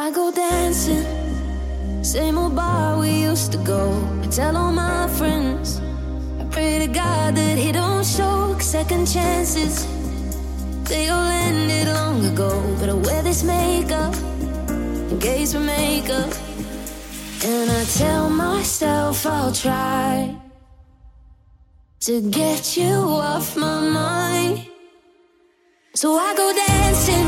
I go dancing, same old bar we used to go. I tell all my friends, I pray to God that He don't show second chances. They all ended long ago, but I wear this makeup, and gaze for makeup. And I tell myself I'll try to get you off my mind. So I go dancing.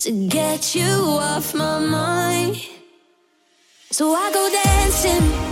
to get you off my mind. So I go dancing.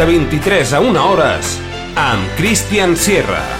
De 23 a 1 hores amb Christian Sierra.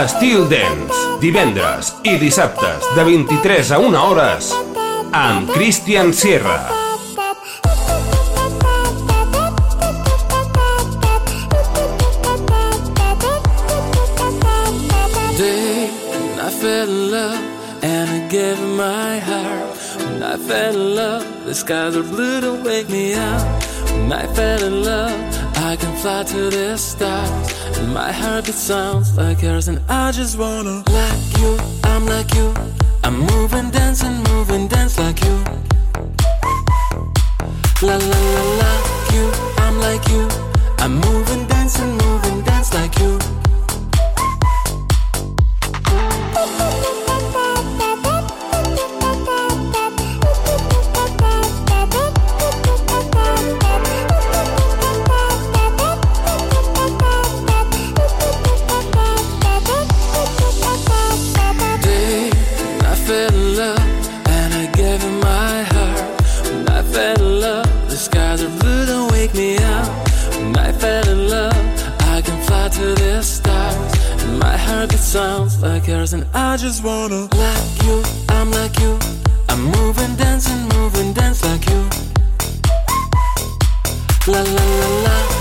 Estil Dance, divendres i dissabtes de 23 a 1 hores amb Christian Sierra. I fell in love and I gave my heart. I love, the skies are blue to wake me up. When I fell in love, I can fly to the stars. And my heartbeat sounds like yours, and I just wanna like you. I'm like you. I'm moving, dancing, moving, dance like you. La la la like you. I'm like you. I'm moving, dancing, moving, dance like you. Skies are blue don't wake me up. When I fell in love, I can fly to the stars. And my heart it sounds like yours, and I just wanna like you. I'm like you. I'm moving, dancing, moving, dance like you. La la la like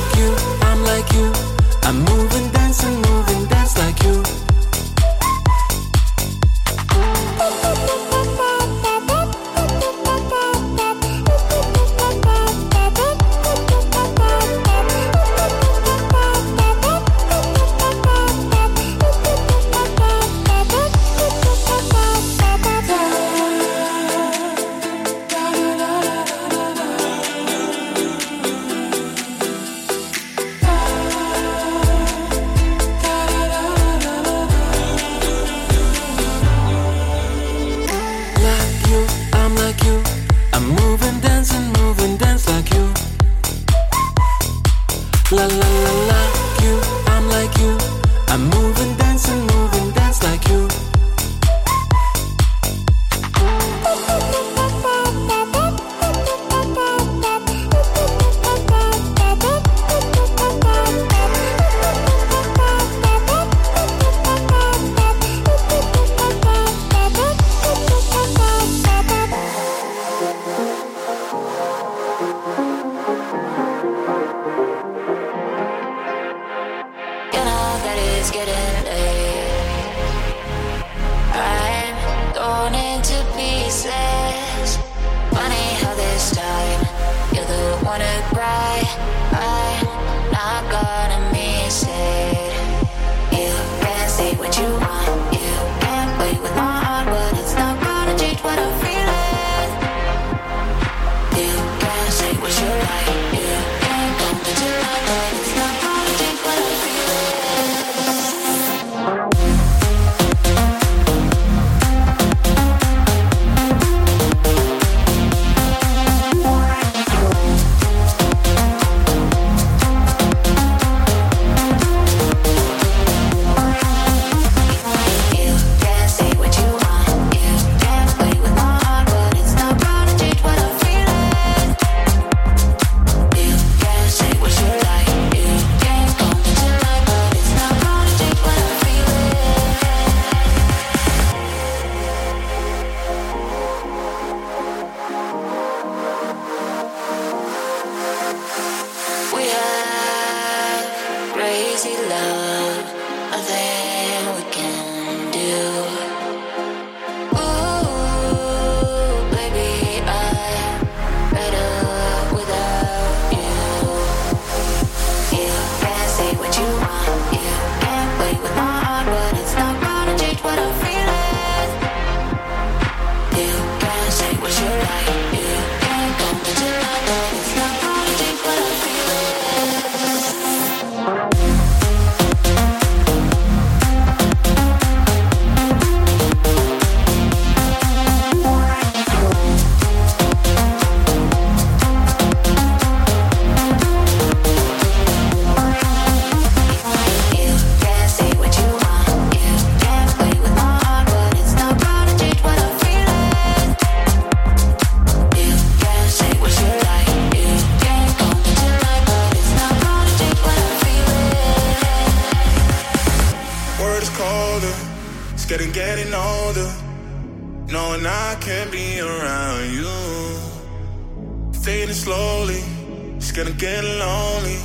getting lonely.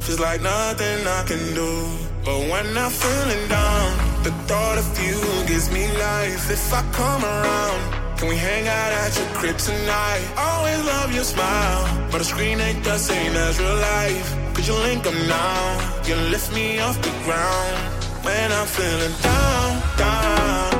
Feels like nothing I can do. But when I'm feeling down, the thought of you gives me life. If I come around, can we hang out at your crib tonight? Always love your smile, but the screen ain't the same as real life. Could you link them now? You lift me off the ground when I'm feeling down, down.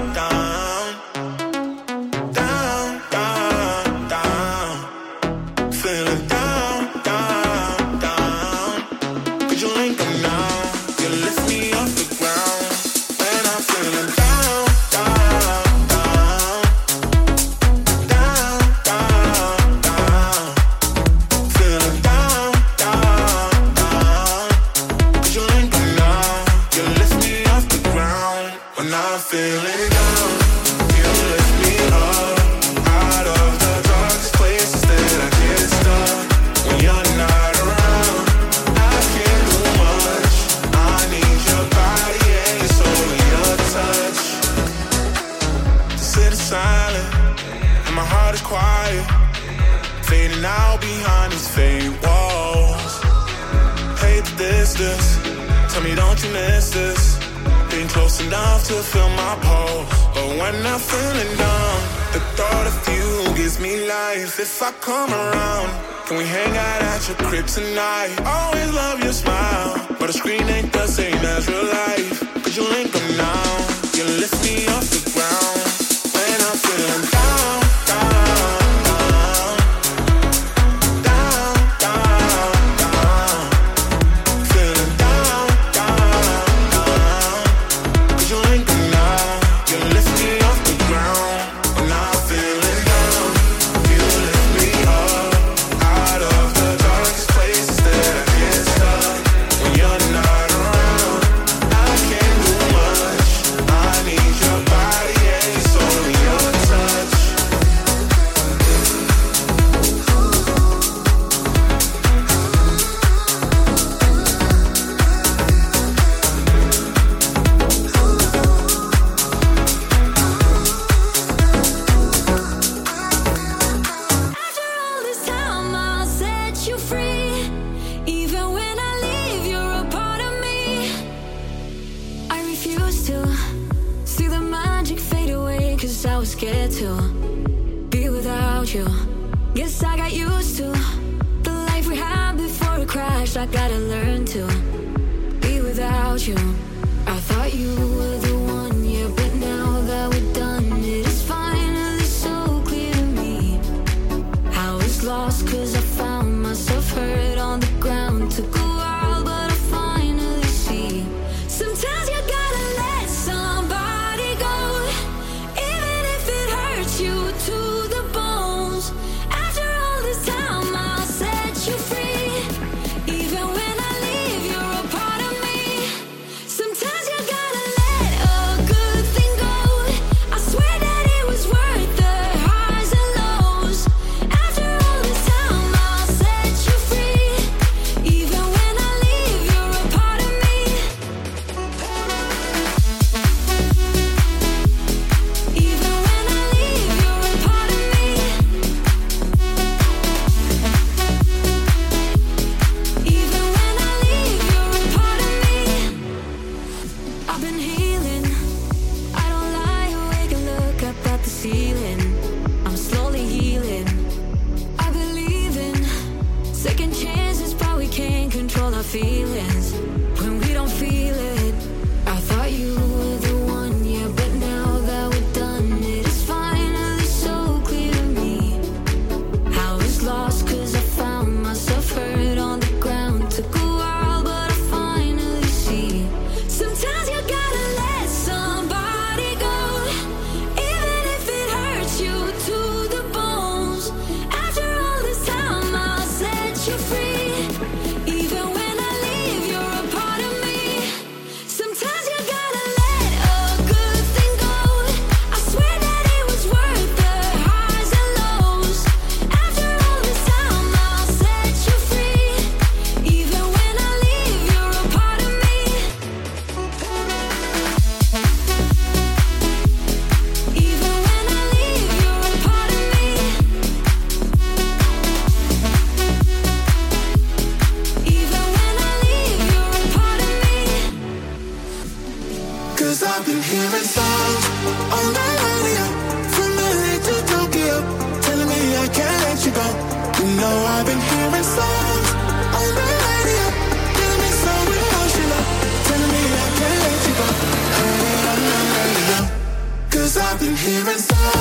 to fill my pulse. But when I'm feeling down, the thought of you gives me life. If I come around, can we hang out at your crib tonight? Always love your smile, but the screen ain't the same as real life. Cause you link them now, you lift me off the ground. Cause I've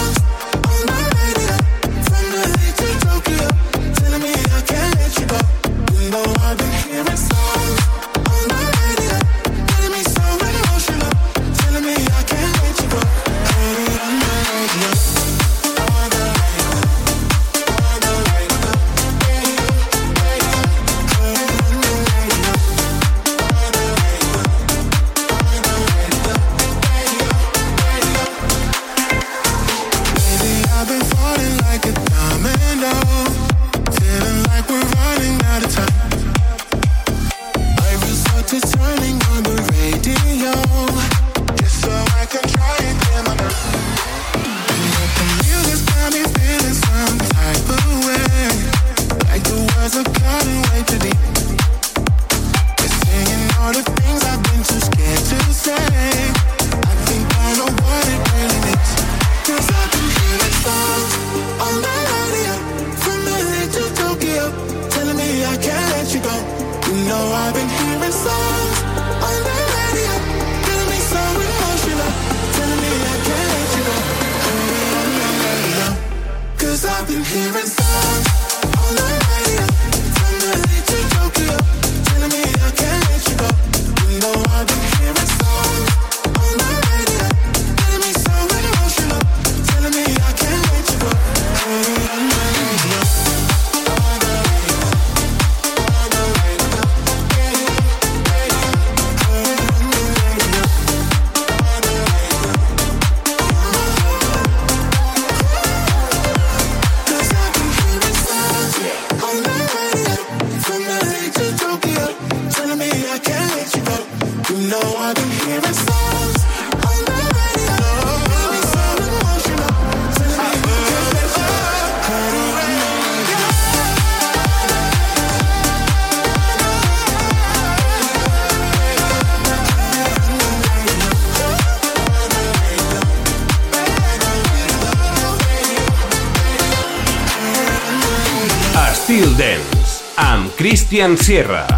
Cristian Sierra.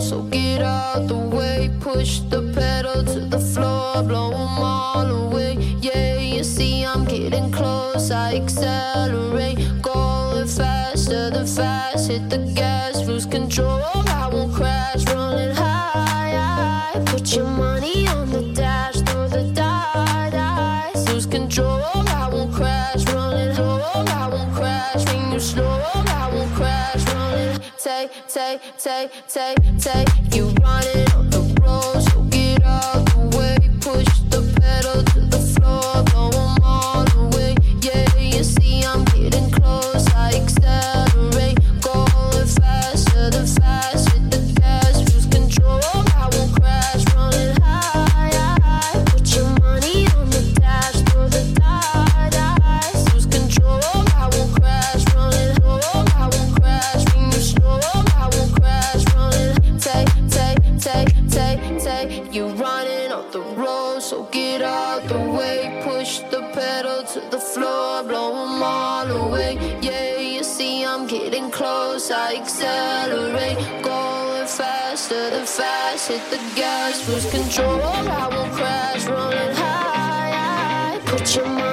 so get out the way. Push the pedal to the floor, blow them all away. Yeah, you see, I'm getting close. I accelerate, going faster than fast. Hit the gas, lose control. I won't crash, running high. high. Put your money on the dash, throw the die, dice. Lose control, I won't crash, running low. I won't crash, when you slow. I won't crash take, take, take, take, take. You running. hit the gas, lose control. I will crash, rolling high. Put your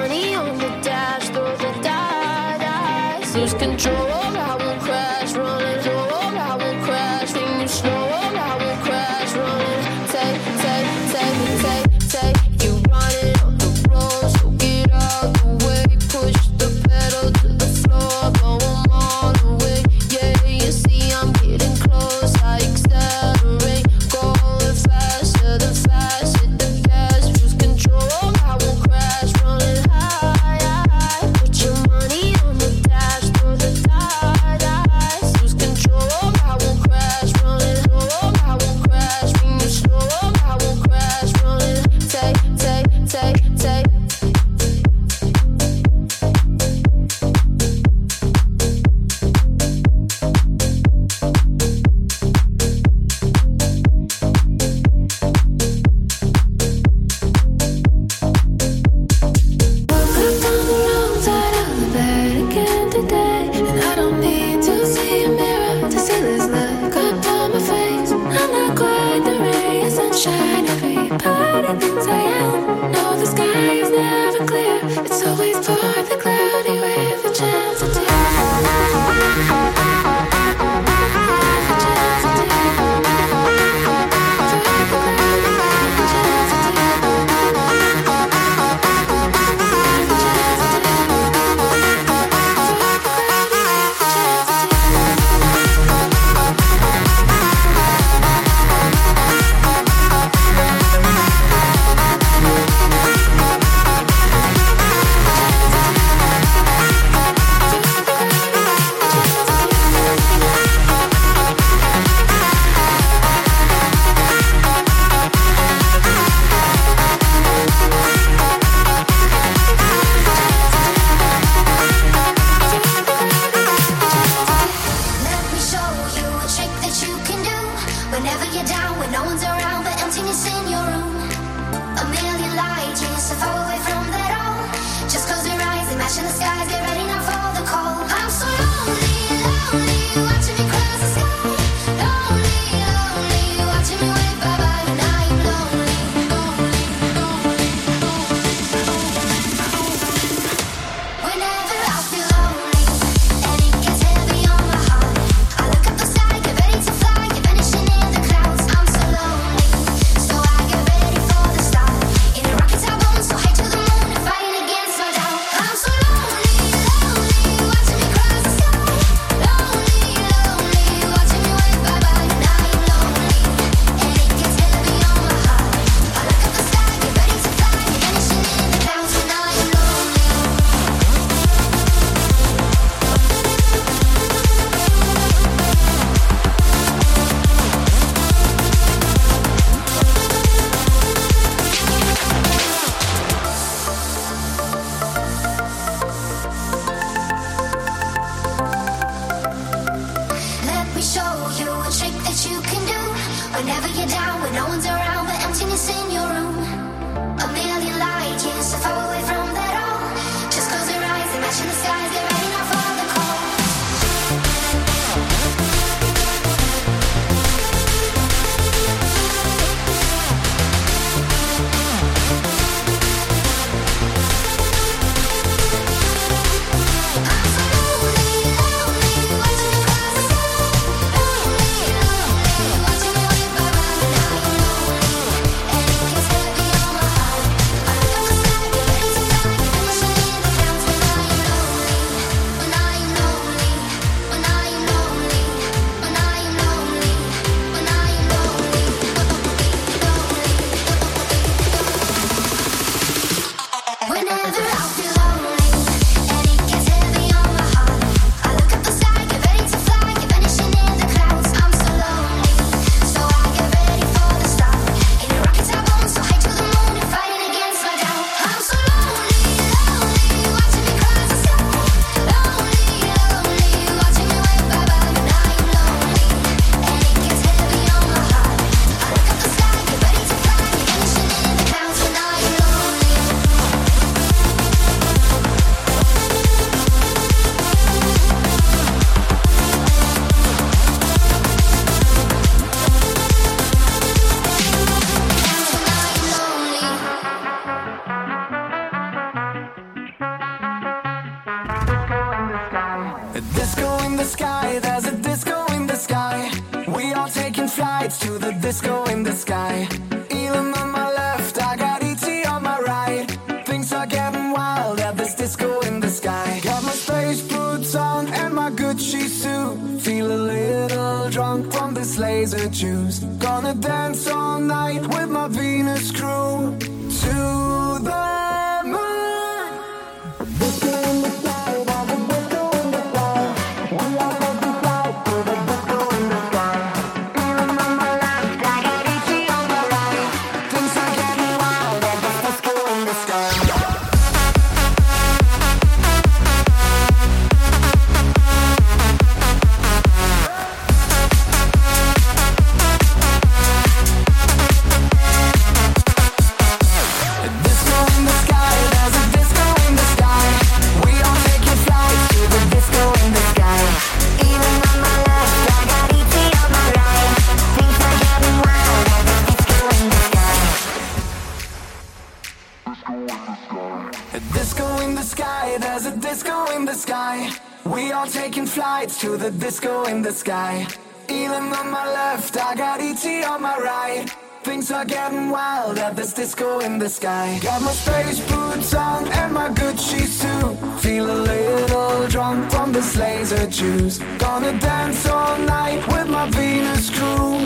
flights to the disco in the sky. Even on my left, I got ET on my right. Things are getting wild at this disco in the sky. Got my space boots on and my Gucci suit. Feel a little drunk from this laser juice. Gonna dance all night with my Venus crew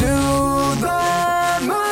to the moon.